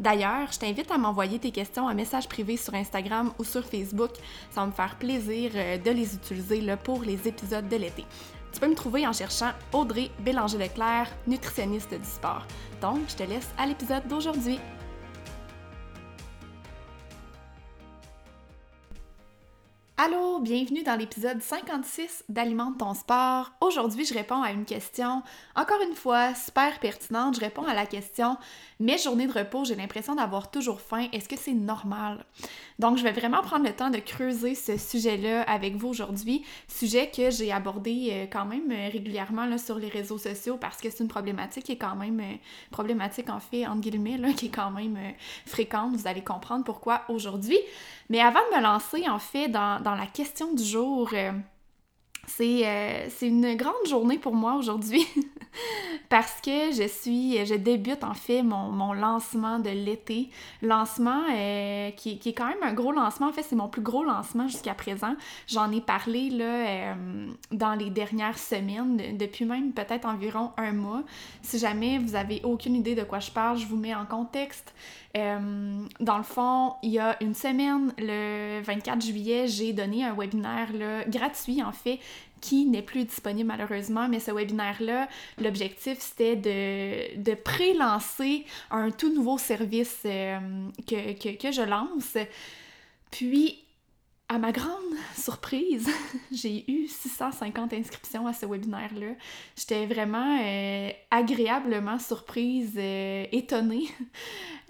D'ailleurs, je t'invite à m'envoyer tes questions en message privé sur Instagram ou sur Facebook. Ça me faire plaisir euh, de les utiliser pour les épisodes de l'été. Tu peux me trouver en cherchant Audrey Bélanger-Leclerc, nutritionniste du sport. Donc, je te laisse à l'épisode d'aujourd'hui. Allô, bienvenue dans l'épisode 56 d'Alimente ton sport. Aujourd'hui, je réponds à une question, encore une fois, super pertinente. Je réponds à la question Mes journées de repos, j'ai l'impression d'avoir toujours faim. Est-ce que c'est normal? Donc, je vais vraiment prendre le temps de creuser ce sujet-là avec vous aujourd'hui. Sujet que j'ai abordé euh, quand même euh, régulièrement sur les réseaux sociaux parce que c'est une problématique qui est quand même euh, problématique en fait, qui est quand même fréquente. Vous allez comprendre pourquoi aujourd'hui. Mais avant de me lancer en fait dans, dans la question du jour, euh, c'est une grande journée pour moi aujourd'hui parce que je suis, je débute en fait mon, lancement de l'été. Lancement euh, qui, qui, est quand même un gros lancement. En fait, c'est mon plus gros lancement jusqu'à présent. J'en ai parlé là, euh, dans les dernières semaines, depuis même peut-être environ un mois. Si jamais vous avez aucune idée de quoi je parle, je vous mets en contexte. Dans le fond, il y a une semaine, le 24 juillet, j'ai donné un webinaire gratuit en fait qui n'est plus disponible malheureusement, mais ce webinaire-là, l'objectif c'était de, de pré-lancer un tout nouveau service euh, que, je lance. À ma grande surprise, j'ai eu 650 inscriptions à ce webinaire-là. J'étais vraiment euh, agréablement surprise, euh, étonnée.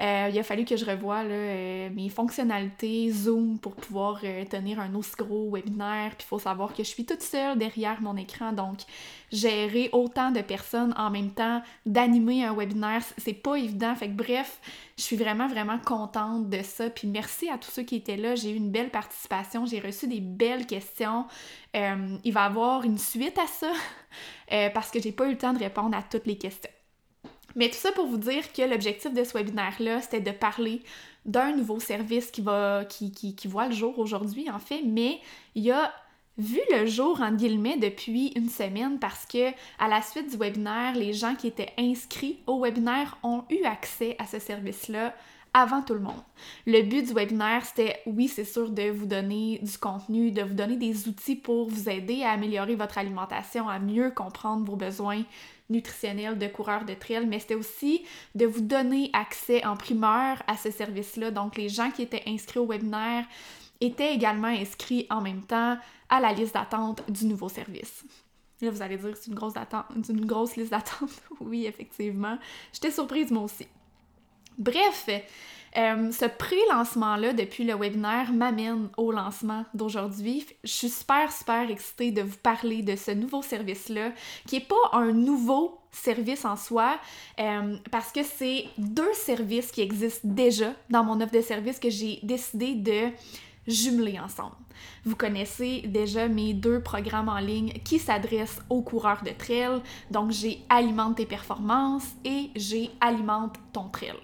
Euh, il a fallu que je revoie mes fonctionnalités Zoom pour pouvoir tenir un aussi gros webinaire. Puis il faut savoir que je suis toute seule derrière mon écran, donc gérer autant de personnes en même temps, d'animer un webinaire, c'est pas évident. Fait que bref, je suis vraiment, vraiment contente de ça. Puis merci à tous ceux qui étaient là. J'ai eu une belle participation. J'ai reçu des belles questions. Euh, il va y avoir une suite à ça euh, parce que j'ai pas eu le temps de répondre à toutes les questions. Mais tout ça pour vous dire que l'objectif de ce webinaire-là, c'était de parler d'un nouveau service qui va qui, qui, voit le jour aujourd'hui, en fait, mais il a vu le jour en guillemets depuis une semaine parce que à la suite du webinaire, les gens qui étaient inscrits au webinaire ont eu accès à ce service-là avant tout le monde. Le but du webinaire, c'était, oui, c'est sûr, de vous donner du contenu, de vous donner des outils pour vous aider à améliorer votre alimentation, à mieux comprendre vos besoins nutritionnel de coureurs de trail, mais c'était aussi de vous donner accès en primeur à ce service-là. Donc, les gens qui étaient inscrits au webinaire étaient également inscrits en même temps à la liste d'attente du nouveau service. Là, vous allez dire, c'est une grosse, une grosse liste d'attente. oui, effectivement. J'étais surprise, moi aussi. Bref, euh, ce pré-lancement-là, depuis le webinaire, m'amène au lancement d'aujourd'hui. Je suis super, super excitée de vous parler de ce nouveau service-là, qui n'est pas un nouveau service en soi, euh, parce que c'est deux services qui existent déjà dans mon offre de service que j'ai décidé de jumeler ensemble. Vous connaissez déjà mes deux programmes en ligne qui s'adressent aux coureurs de trail. Donc j'ai Alimente tes performances et j'ai Alimente ton trail.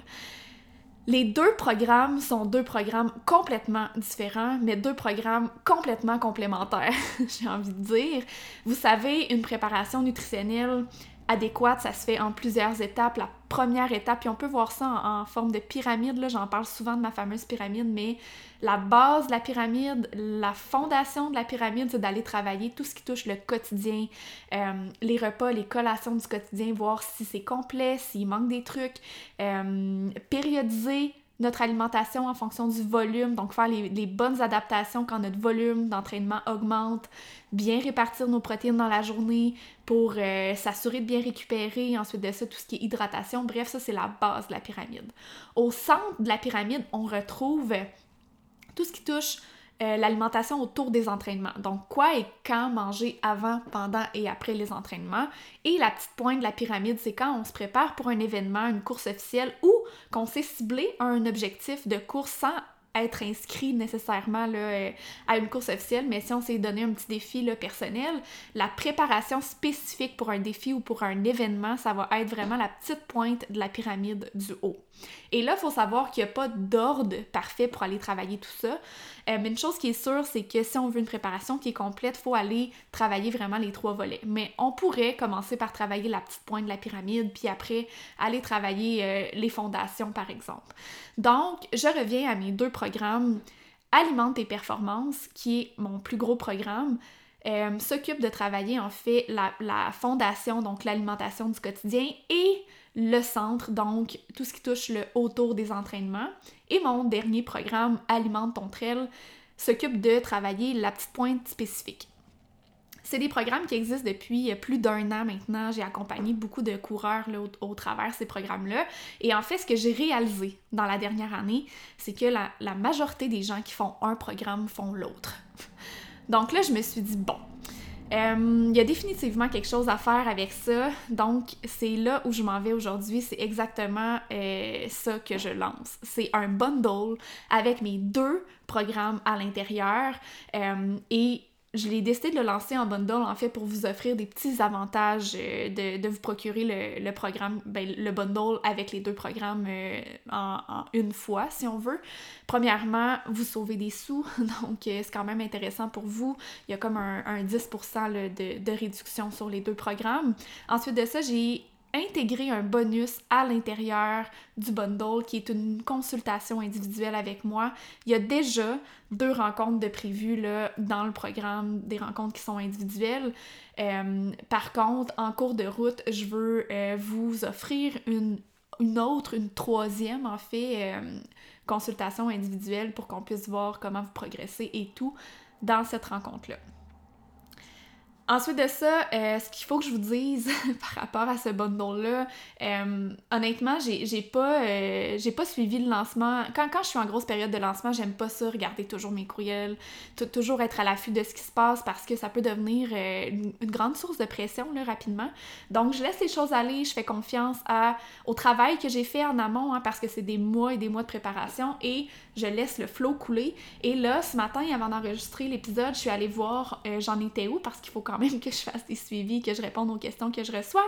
Les deux programmes sont deux programmes complètement différents, mais deux programmes complètement complémentaires, j'ai envie de dire. Vous savez, une préparation nutritionnelle, adéquate, ça se fait en plusieurs étapes. Première étape, puis on peut voir ça en, forme de pyramide, là, j'en parle souvent de ma fameuse pyramide, mais la base de la pyramide, la fondation de la pyramide, c'est d'aller travailler tout ce qui touche le quotidien, euh, les repas, les collations du quotidien, voir si c'est complet, s'il manque des trucs, euh, périodiser notre alimentation en fonction du volume, donc faire les, bonnes adaptations quand notre volume d'entraînement augmente, bien répartir nos protéines dans la journée pour euh, s'assurer de bien récupérer, ensuite de ça, tout ce qui est hydratation, bref, ça c'est la base de la pyramide. Au centre de la pyramide, on retrouve tout ce qui touche euh, l'alimentation autour des entraînements. Donc, quoi et quand manger avant, pendant et après les entraînements. Et la petite pointe de la pyramide, c'est quand on se prépare pour un événement, une course officielle ou qu'on s'est ciblé un objectif de course sans être inscrit nécessairement là, euh, à une course officielle, mais si on s'est donné un petit défi là, personnel, la préparation spécifique pour un défi ou pour un événement, ça va être vraiment la petite pointe de la pyramide du haut. Et là, il faut savoir qu'il n'y a pas d'ordre parfait pour aller travailler tout ça. Euh, mais une chose qui est sûre, c'est que si on veut une préparation qui est complète, il faut aller travailler vraiment les trois volets. Mais on pourrait commencer par travailler la petite pointe de la pyramide, puis après aller travailler euh, les fondations, par exemple. Donc, je reviens à mes deux programmes. Alimente tes performances, qui est mon plus gros programme. Euh, s'occupe de travailler en fait la, la fondation, donc l'alimentation du quotidien, et le centre, donc tout ce qui touche le autour des entraînements. Et mon dernier programme, Alimente ton trail, s'occupe de travailler la petite pointe spécifique. C'est des programmes qui existent depuis plus d'un an maintenant. J'ai accompagné beaucoup de coureurs là, au, travers de ces programmes-là. Et en fait, ce que j'ai réalisé dans la dernière année, c'est que la, majorité des gens qui font un programme font l'autre. Donc là, je me suis dit, bon, euh, il y a définitivement quelque chose à faire avec ça. Donc, c'est là où je m'en vais aujourd'hui. C'est exactement euh, ça que je lance. C'est un bundle avec mes deux programmes à l'intérieur. Euh, et je l'ai décidé de le lancer en bundle en fait pour vous offrir des petits avantages euh, de, vous procurer le, programme, ben, le bundle avec les deux programmes euh, en, une fois si on veut. Premièrement, vous sauvez des sous, donc euh, c'est quand même intéressant pour vous. Il y a comme un, 10% de, de réduction sur les deux programmes. Ensuite de ça, j'ai intégrer un bonus à l'intérieur du bundle qui est une consultation individuelle avec moi. Il y a déjà deux rencontres de prévues là, dans le programme, des rencontres qui sont individuelles. Euh, par contre, en cours de route, je veux euh, vous offrir une, une, autre, une troisième en fait, euh, consultation individuelle pour qu'on puisse voir comment vous progressez et tout dans cette rencontre-là. Ensuite de ça, euh, ce qu'il faut que je vous dise par rapport à ce bundle-là, euh, honnêtement, j'ai pas, euh, pas suivi le lancement. Quand, quand je suis en grosse période de lancement, j'aime pas ça, regarder toujours mes courriels, toujours être à l'affût de ce qui se passe parce que ça peut devenir une, grande source de pression rapidement. Donc, je laisse les choses aller, je fais confiance à, au travail que j'ai fait en amont hein, parce que c'est des mois et des mois de préparation et je laisse le flow couler. Et là, ce matin, avant d'enregistrer l'épisode, je suis allée voir j'en étais où parce qu'il faut quand même que je fasse des suivis, que je réponde aux questions que je reçois.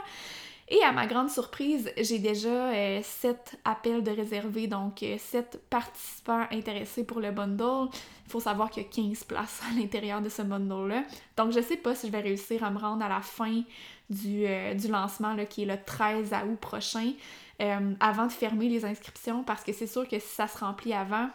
Et à ma grande surprise, j'ai déjà euh, sept appels de réservés, donc euh, sept participants intéressés pour le bundle. Il faut savoir qu'il y a 15 places à l'intérieur de ce bundle-là. Donc je sais pas si je vais réussir à me rendre à la fin du, euh, du lancement qui est le 13 août prochain, avant de fermer les inscriptions, parce que c'est sûr que si ça se remplit avant,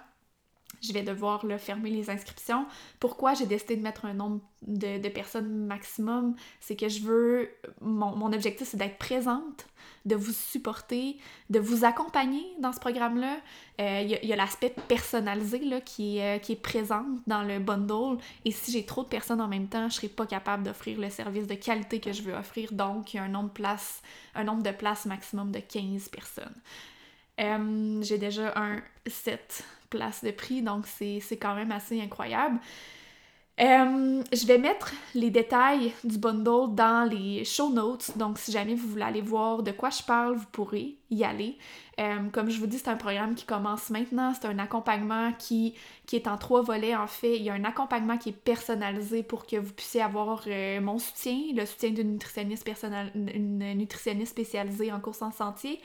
je vais devoir fermer les inscriptions. Pourquoi j'ai décidé de mettre un nombre de, personnes maximum? C'est que je veux. Mon, objectif, c'est d'être présente de vous supporter, de vous accompagner dans ce programme-là. Euh, il y a, l'aspect personnalisé là, qui, est, euh, qui est présent dans le bundle. Et si j'ai trop de personnes en même temps, je ne serai pas capable d'offrir le service de qualité que je veux offrir. Donc, il y a un nombre de places, maximum de 15 personnes. Euh, j'ai déjà un 7 places de prix, donc c'est quand même assez incroyable. Euh, je vais mettre les détails du bundle dans les show notes, donc si jamais vous voulez aller voir de quoi je parle, vous pourrez y aller. Euh, comme je vous dis, c'est un programme qui commence maintenant, c'est un accompagnement qui, est en trois volets en fait. Il y a un accompagnement qui est personnalisé pour que vous puissiez avoir euh, mon soutien, le soutien d'une nutritionniste, une nutritionniste spécialisée en course en sentier.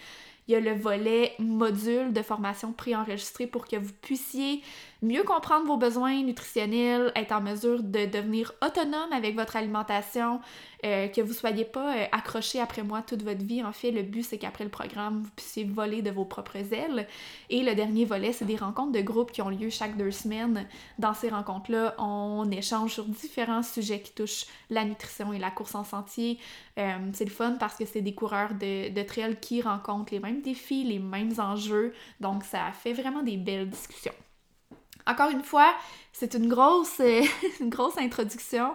Il y a le volet module de formation préenregistré pour que vous puissiez mieux comprendre vos besoins nutritionnels, être en mesure de devenir autonome avec votre alimentation, euh, que vous soyez pas euh, accroché après moi toute votre vie. En fait, le but, c'est qu'après le programme, vous puissiez voler de vos propres ailes. Et le dernier volet, c'est des rencontres de groupe qui ont lieu chaque deux semaines. Dans ces rencontres-là, on échange sur différents sujets qui touchent la nutrition et la course en sentier. Euh, c'est le fun parce que c'est des coureurs de, de trail qui rencontrent les mêmes défis, les mêmes enjeux. Donc, ça fait vraiment des belles discussions. Encore une fois, c'est une grosse, une grosse introduction,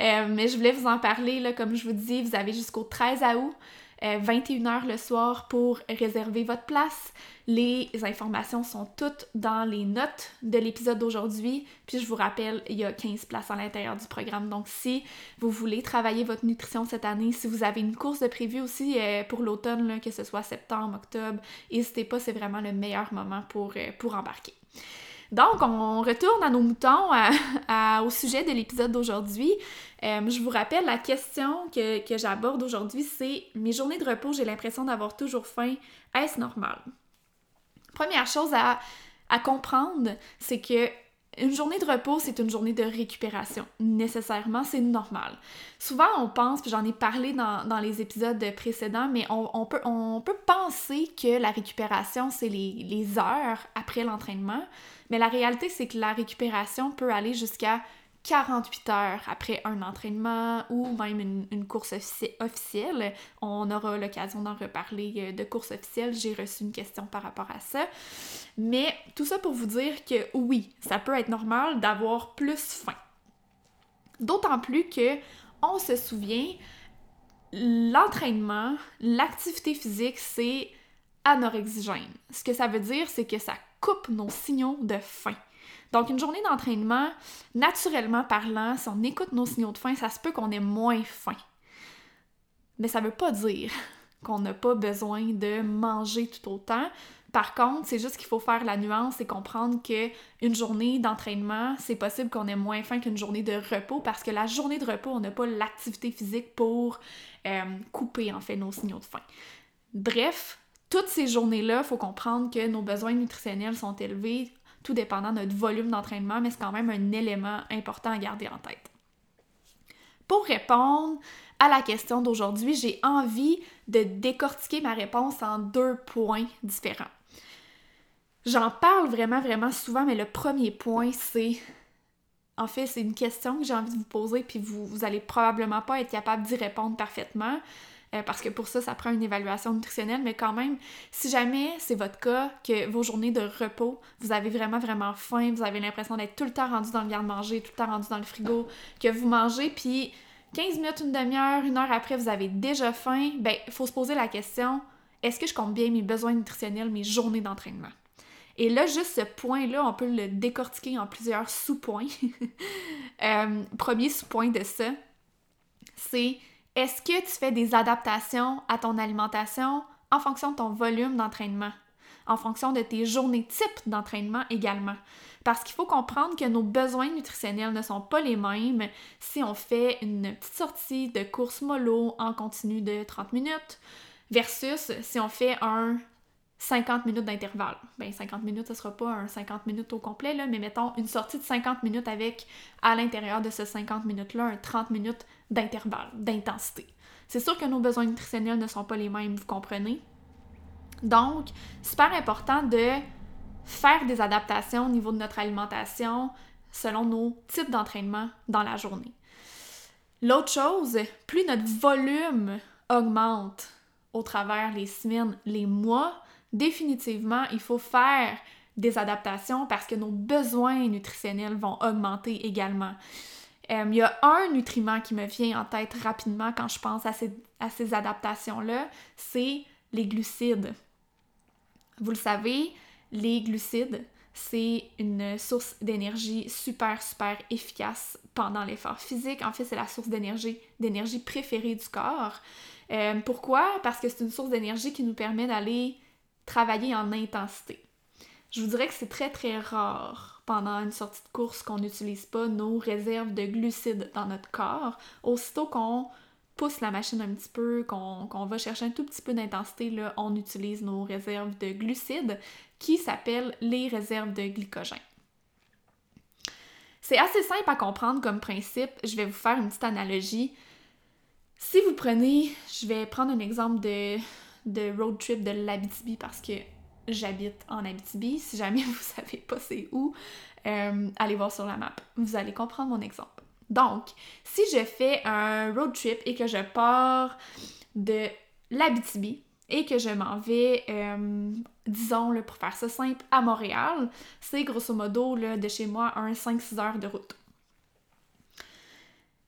euh, mais je voulais vous en parler. Comme je vous dis, vous avez jusqu'au 13 août, 21h euh, le soir, pour réserver votre place. Les informations sont toutes dans les notes de l'épisode d'aujourd'hui. Puis je vous rappelle, il y a 15 places à l'intérieur du programme. Donc si vous voulez travailler votre nutrition cette année, si vous avez une course de prévu aussi euh, pour l'automne, que ce soit septembre, octobre, n'hésitez pas, c'est vraiment le meilleur moment pour embarquer. Donc, on retourne à nos moutons, au sujet de l'épisode d'aujourd'hui. Euh, je vous rappelle, la question que, j'aborde aujourd'hui, c'est mes journées de repos, j'ai l'impression d'avoir toujours faim. Est-ce normal? Première chose à, à comprendre, c'est que une journée de repos, c'est une journée de récupération. Nécessairement, c'est normal. Souvent, on pense, puis j'en ai parlé dans, les épisodes précédents, mais on, peut, on peut penser que la récupération, c'est les, les heures après l'entraînement. Mais la réalité, c'est que la récupération peut aller jusqu'à 48 heures après un entraînement ou même une, course officielle. On aura l'occasion d'en reparler euh, de course officielle. J'ai reçu une question par rapport à ça. Mais tout ça pour vous dire que oui, ça peut être normal d'avoir plus faim. D'autant plus que on se souvient, l'entraînement, l'activité physique, c'est anorexigène. Ce que ça veut dire, c'est que ça coupe nos signaux de faim. Donc, une journée d'entraînement, naturellement parlant, si on écoute nos signaux de faim, ça se peut qu'on ait moins faim. Mais ça ne veut pas dire qu'on n'a pas besoin de manger tout autant. Par contre, c'est juste qu'il faut faire la nuance et comprendre que une journée d'entraînement, c'est possible qu'on ait moins faim qu'une journée de repos parce que la journée de repos, on n'a pas l'activité physique pour euh, couper en fait nos signaux de faim. Bref, toutes ces journées-là, il faut comprendre que nos besoins nutritionnels sont élevés, tout dépendant de notre volume d'entraînement, mais c'est quand même un élément important à garder en tête. Pour répondre à la question d'aujourd'hui, j'ai envie de décortiquer ma réponse en deux points différents. J'en parle vraiment, vraiment souvent, mais le premier point, c'est. En fait, c'est une question que j'ai envie de vous poser, puis vous, vous allez probablement pas être capable d'y répondre parfaitement. Euh, parce que pour ça, ça prend une évaluation nutritionnelle, mais quand même, si jamais c'est votre cas, que vos journées de repos, vous avez vraiment, vraiment faim, vous avez l'impression d'être tout le temps rendu dans le garde-manger, tout le temps rendu dans le frigo, que vous mangez, puis 15 minutes, une demi-heure, une heure après, vous avez déjà faim, ben, il faut se poser la question, est-ce que je compte bien mes besoins nutritionnels, mes journées d'entraînement? Et là, juste ce point-là, on peut le décortiquer en plusieurs sous-points. Euh, premier sous-point de ça, c'est est-ce que tu fais des adaptations à ton alimentation en fonction de ton volume d'entraînement, en fonction de tes journées type d'entraînement également? Parce qu'il faut comprendre que nos besoins nutritionnels ne sont pas les mêmes si on fait une petite sortie de course mollo en continu de 30 minutes versus si on fait un 50 minutes d'intervalle. Ben 50 minutes, ce sera pas un 50 minutes au complet, là, mais mettons une sortie de 50 minutes avec à l'intérieur de ce 50 minutes-là un 30 minutes d'intervalle, d'intensité. C'est sûr que nos besoins nutritionnels ne sont pas les mêmes, vous comprenez? Donc, super important de faire des adaptations au niveau de notre alimentation selon nos types d'entraînement dans la journée. L'autre chose, plus notre volume augmente au travers les semaines, les mois, définitivement, il faut faire des adaptations parce que nos besoins nutritionnels vont augmenter également. Euh, il y a un nutriment qui me vient en tête rapidement quand je pense à ces, adaptations-là, c'est les glucides. Vous le savez, les glucides, c'est une source d'énergie super, super efficace pendant l'effort physique. En fait, c'est la source d'énergie, d'énergie préférée du corps. Euh, pourquoi? Parce que c'est une source d'énergie qui nous permet d'aller travailler en intensité. Je vous dirais que c'est très, très rare pendant une sortie de course qu'on n'utilise pas nos réserves de glucides dans notre corps. Aussitôt qu'on pousse la machine un petit peu, qu'on va chercher un tout petit peu d'intensité, là, on utilise nos réserves de glucides qui s'appellent les réserves de glycogène. C'est assez simple à comprendre comme principe. Je vais vous faire une petite analogie. Si vous prenez, je vais prendre un exemple de, de road trip de l'Abitibi parce que j'habite en Abitibi. Si jamais vous savez pas c'est où, euh, allez voir sur la map. Vous allez comprendre mon exemple. Donc, si je fais un road trip et que je pars de l'Abitibi et que je m'en vais, euh, disons, pour faire ça simple, à Montréal, c'est grosso modo là, de chez moi un 5-6 heures de route.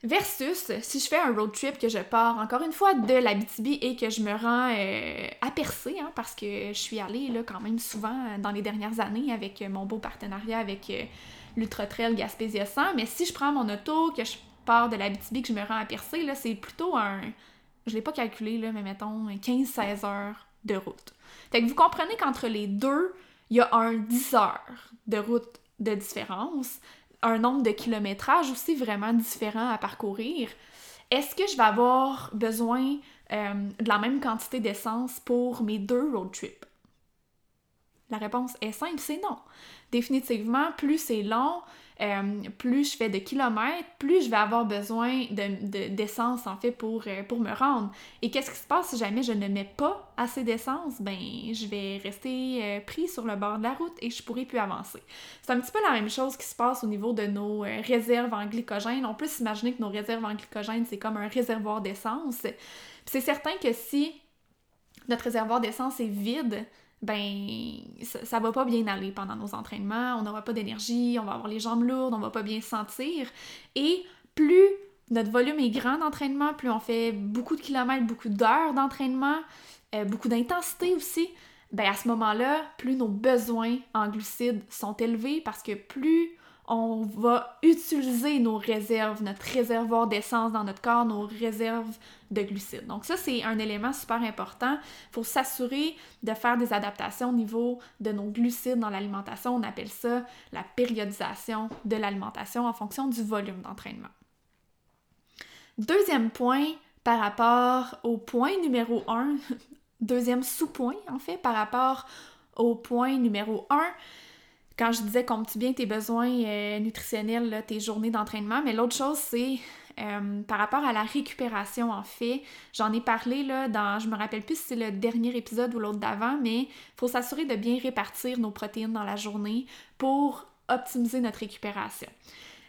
Versus si je fais un road trip que je pars encore une fois de l'Abitibi et que je me rends euh, à Percé, hein, parce que je suis allée là, quand même souvent dans les dernières années avec mon beau partenariat avec l'Ultra Trail Gaspésia 100, mais si je prends mon auto, que je pars de l'Abitibi, que je me rends à Percé, là, c'est plutôt un... Je l'ai pas calculé, là, mais mettons 15-16 heures de route. Fait que vous comprenez qu'entre les deux, il y a un 10 heures de route de différence, un nombre de kilométrages aussi vraiment différent à parcourir. Est-ce que je vais avoir besoin euh, de la même quantité d'essence pour mes deux road trips? La réponse est simple, c'est non définitivement, plus c'est long, euh, plus je fais de kilomètres, plus je vais avoir besoin d'essence de, en fait pour, euh, pour me rendre. Et qu'est-ce qui se passe si jamais je ne mets pas assez d'essence? Ben, je vais rester euh, pris sur le bord de la route et je pourrai plus avancer. C'est un petit peu la même chose qui se passe au niveau de nos réserves en glycogène. On peut s'imaginer que nos réserves en glycogène, c'est comme un réservoir d'essence. C'est certain que si notre réservoir d'essence est vide, ben ça, va pas bien aller pendant nos entraînements, on n'aura pas d'énergie, on va avoir les jambes lourdes, on va pas bien se sentir. Et plus notre volume est grand d'entraînement, plus on fait beaucoup de kilomètres, beaucoup d'heures d'entraînement, euh, beaucoup d'intensité aussi, ben à ce moment-là, plus nos besoins en glucides sont élevés parce que plus on va utiliser nos réserves, notre réservoir d'essence dans notre corps, nos réserves de glucides. Donc ça, c'est un élément super important. Il faut s'assurer de faire des adaptations au niveau de nos glucides dans l'alimentation. On appelle ça la périodisation de l'alimentation en fonction du volume d'entraînement. Deuxième point par rapport au point numéro 1, deuxième sous-point en fait, par rapport au point numéro 1, quand je disais compte-tu bien tes besoins euh, nutritionnels, tes journées d'entraînement, mais l'autre chose, c'est euh, par rapport à la récupération, en fait. J'en ai parlé là, dans, je me rappelle plus si c'est le dernier épisode ou l'autre d'avant, mais il faut s'assurer de bien répartir nos protéines dans la journée pour optimiser notre récupération.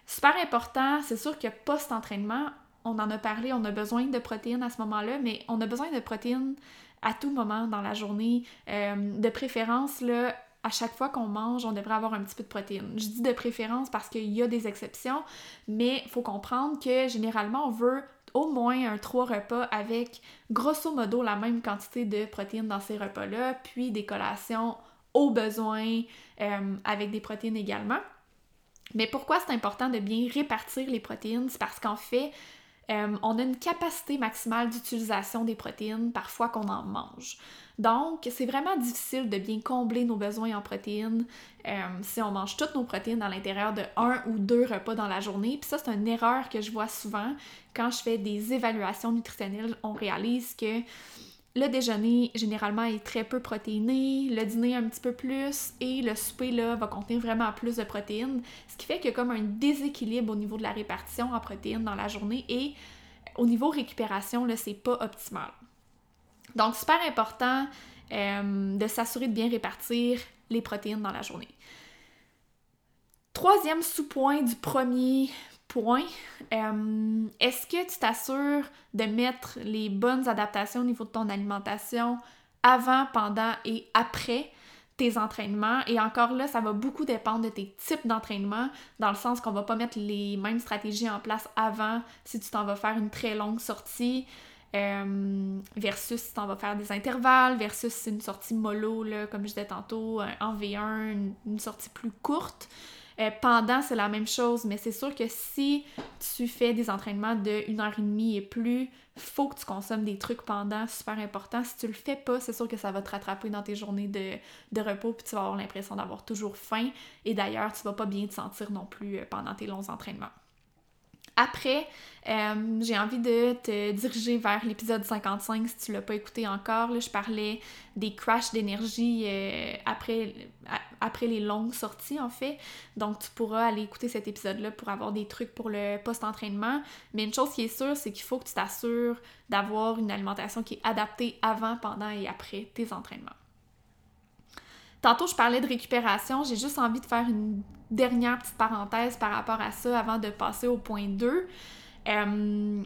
Super important, c'est sûr que post-entraînement, on en a parlé, on a besoin de protéines à ce moment-là, mais on a besoin de protéines à tout moment dans la journée. Euh, de préférence, là, à chaque fois qu'on mange, on devrait avoir un petit peu de protéines. Je dis de préférence parce qu'il y a des exceptions, mais il faut comprendre que généralement, on veut au moins un trois repas avec grosso modo la même quantité de protéines dans ces repas-là, puis des collations au besoin euh, avec des protéines également. Mais pourquoi c'est important de bien répartir les protéines? C'est parce qu'en fait, euh, on a une capacité maximale d'utilisation des protéines parfois qu'on en mange. Donc, c'est vraiment difficile de bien combler nos besoins en protéines euh, si on mange toutes nos protéines à l'intérieur de un ou deux repas dans la journée. Puis ça, c'est une erreur que je vois souvent quand je fais des évaluations nutritionnelles. On réalise que le déjeuner, généralement, est très peu protéiné, le dîner un petit peu plus, et le souper, là, va contenir vraiment plus de protéines, ce qui fait qu'il y a comme un déséquilibre au niveau de la répartition en protéines dans la journée, et au niveau récupération, là, c'est pas optimal. Donc, super important euh, de s'assurer de bien répartir les protéines dans la journée. Troisième sous-point du premier euh, est-ce que tu t'assures de mettre les bonnes adaptations au niveau de ton alimentation avant, pendant et après tes entraînements? Et encore là, ça va beaucoup dépendre de tes types d'entraînement, dans le sens qu'on va pas mettre les mêmes stratégies en place avant si tu t'en vas faire une très longue sortie. Euh, versus si tu t'en vas faire des intervalles, versus une sortie mollo, là, comme je disais tantôt, en V1, une sortie plus courte. Euh, pendant, c'est la même chose, mais c'est sûr que si tu fais des entraînements de une heure et demie et plus, faut que tu consommes des trucs pendant, super important. Si tu le fais pas, c'est sûr que ça va te rattraper dans tes journées de, de repos, puis tu vas avoir l'impression d'avoir toujours faim. Et d'ailleurs, tu vas pas bien te sentir non plus euh, pendant tes longs entraînements. Après, euh, j'ai envie de te diriger vers l'épisode 55 si tu l'as pas écouté encore. Là, je parlais des crashs d'énergie euh, après, après les longues sorties en fait. Donc tu pourras aller écouter cet épisode-là pour avoir des trucs pour le post-entraînement. Mais une chose qui est sûre, c'est qu'il faut que tu t'assures d'avoir une alimentation qui est adaptée avant, pendant et après tes entraînements. Tantôt, je parlais de récupération. J'ai juste envie de faire une dernière petite parenthèse par rapport à ça avant de passer au point 2. Euh,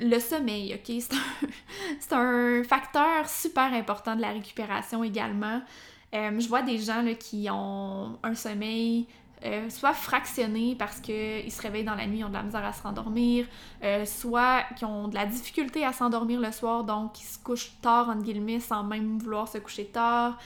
le sommeil, ok? C'est un, facteur super important de la récupération également. Euh, je vois des gens qui ont un sommeil euh, soit fractionné parce qu'ils se réveillent dans la nuit, ils ont de la misère à se rendormir, soit qui ont de la difficulté à s'endormir le soir, donc ils se couchent tard, entre guillemets, sans même vouloir se coucher tard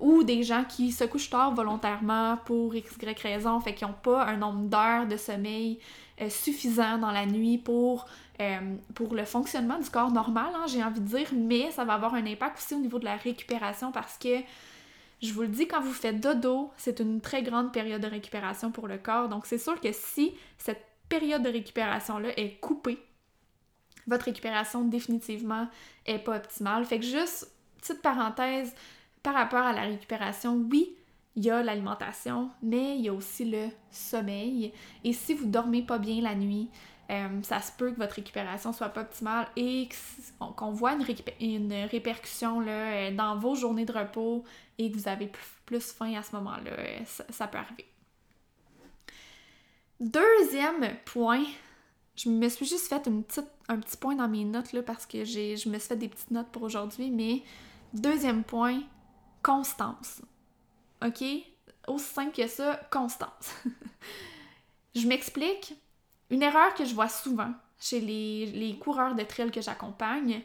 ou des gens qui se couchent tard volontairement pour x, y raison, fait qu'ils n'ont pas un nombre d'heures de sommeil euh, suffisant dans la nuit pour, euh, pour le fonctionnement du corps normal, hein, j'ai envie de dire, mais ça va avoir un impact aussi au niveau de la récupération parce que, je vous le dis, quand vous faites dodo, c'est une très grande période de récupération pour le corps, donc c'est sûr que si cette période de récupération-là est coupée, votre récupération définitivement est pas optimale. Fait que juste, petite parenthèse, par rapport à la récupération, oui, il y a l'alimentation, mais il y a aussi le sommeil. Et si vous dormez pas bien la nuit, euh, ça se peut que votre récupération soit pas optimale et qu'on voit une, répercussion là, euh, dans vos journées de repos et que vous avez plus, faim à ce moment-là. Euh, ça, peut arriver. Deuxième point, je me suis juste fait une petite, un petit point dans mes notes là, parce que je me suis fait des petites notes pour aujourd'hui, mais deuxième point, constance. OK? Aussi simple que ça, constance. je m'explique. Une erreur que je vois souvent chez les, coureurs de trail que j'accompagne,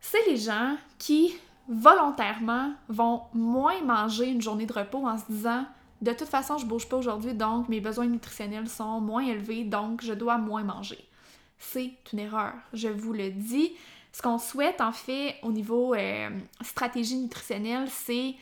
c'est les gens qui volontairement vont moins manger une journée de repos en se disant de toute façon, je bouge pas aujourd'hui, donc mes besoins nutritionnels sont moins élevés, donc je dois moins manger. C'est une erreur, je vous le dis. Ce qu'on souhaite en fait au niveau euh, stratégie nutritionnelle, c'est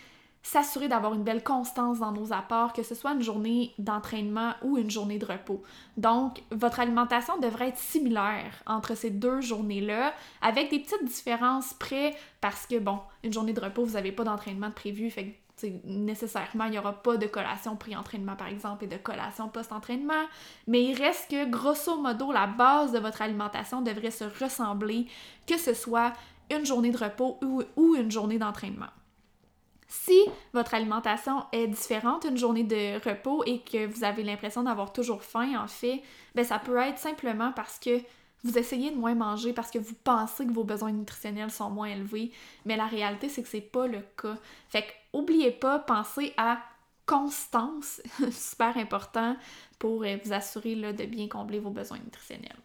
s'assurer d'avoir une belle constance dans nos apports, que ce soit une journée d'entraînement ou une journée de repos. Donc, votre alimentation devrait être similaire entre ces deux journées-là, avec des petites différences près, parce que, bon, une journée de repos, vous n'avez pas d'entraînement de prévu, fait nécessairement, il n'y aura pas de collation pré-entraînement, par exemple, et de collation post-entraînement. Mais il reste que, grosso modo, la base de votre alimentation devrait se ressembler, que ce soit une journée de repos ou, ou une journée d'entraînement. Si votre alimentation est différente une journée de repos et que vous avez l'impression d'avoir toujours faim, en fait, ben ça peut être simplement parce que vous essayez de moins manger parce que vous pensez que vos besoins nutritionnels sont moins élevés, mais la réalité c'est que c'est pas le cas. Fait que oubliez pas, pensez à constance, super important pour euh, vous assurer là, de bien combler vos besoins nutritionnels.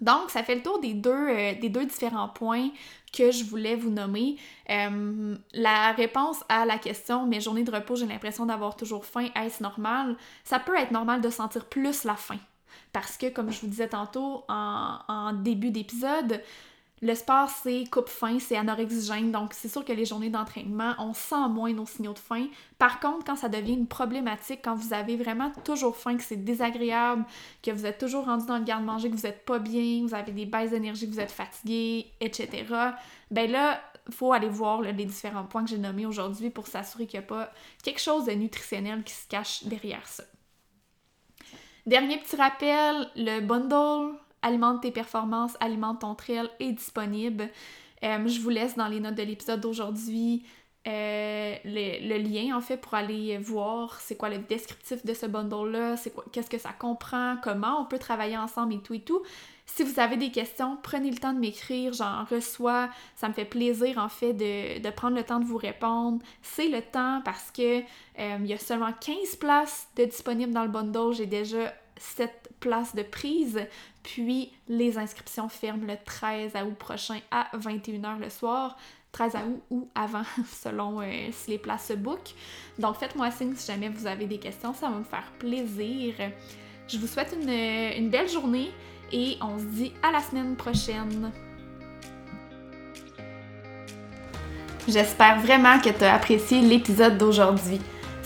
Donc, ça fait le tour des deux, euh, des deux différents points que je voulais vous nommer. Euh, la réponse à la question mes journées de repos, j'ai l'impression d'avoir toujours faim, est-ce normal? Ça peut être normal de sentir plus la faim parce que, comme je vous disais tantôt en, début d'épisode, le sport, c'est coupe faim, c'est anorexigène, donc c'est sûr que les journées d'entraînement, on sent moins nos signaux de faim. Par contre, quand ça devient une problématique, quand vous avez vraiment toujours faim, que c'est désagréable, que vous êtes toujours rendu dans le garde-manger, que vous êtes pas bien, vous avez des baisses d'énergie, que vous êtes fatigué, etc., ben là, faut aller voir les différents points que j'ai nommés aujourd'hui pour s'assurer qu'il n'y a pas quelque chose de nutritionnel qui se cache derrière ça. Dernier petit rappel, le bundle Alimente tes performances, alimente ton trail est disponible. Euh, je vous laisse dans les notes de l'épisode d'aujourd'hui euh, le, lien en fait pour aller voir c'est quoi le descriptif de ce bundle-là, c'est quoi, qu'est-ce que ça comprend, comment on peut travailler ensemble et tout et tout. Si vous avez des questions, prenez le temps de m'écrire, j'en reçois, ça me fait plaisir en fait de, prendre le temps de vous répondre. C'est le temps parce que euh, il y a seulement 15 places de disponibles dans le bundle, j'ai déjà 7 places de prise, puis les inscriptions ferment le 13 août prochain à 21h le soir. 13 août ou avant, selon euh, si les places se bookent. Donc faites-moi signe si jamais vous avez des questions, ça va me faire plaisir. Je vous souhaite une, une belle journée et on se dit à la semaine prochaine. J'espère vraiment que tu as apprécié l'épisode d'aujourd'hui.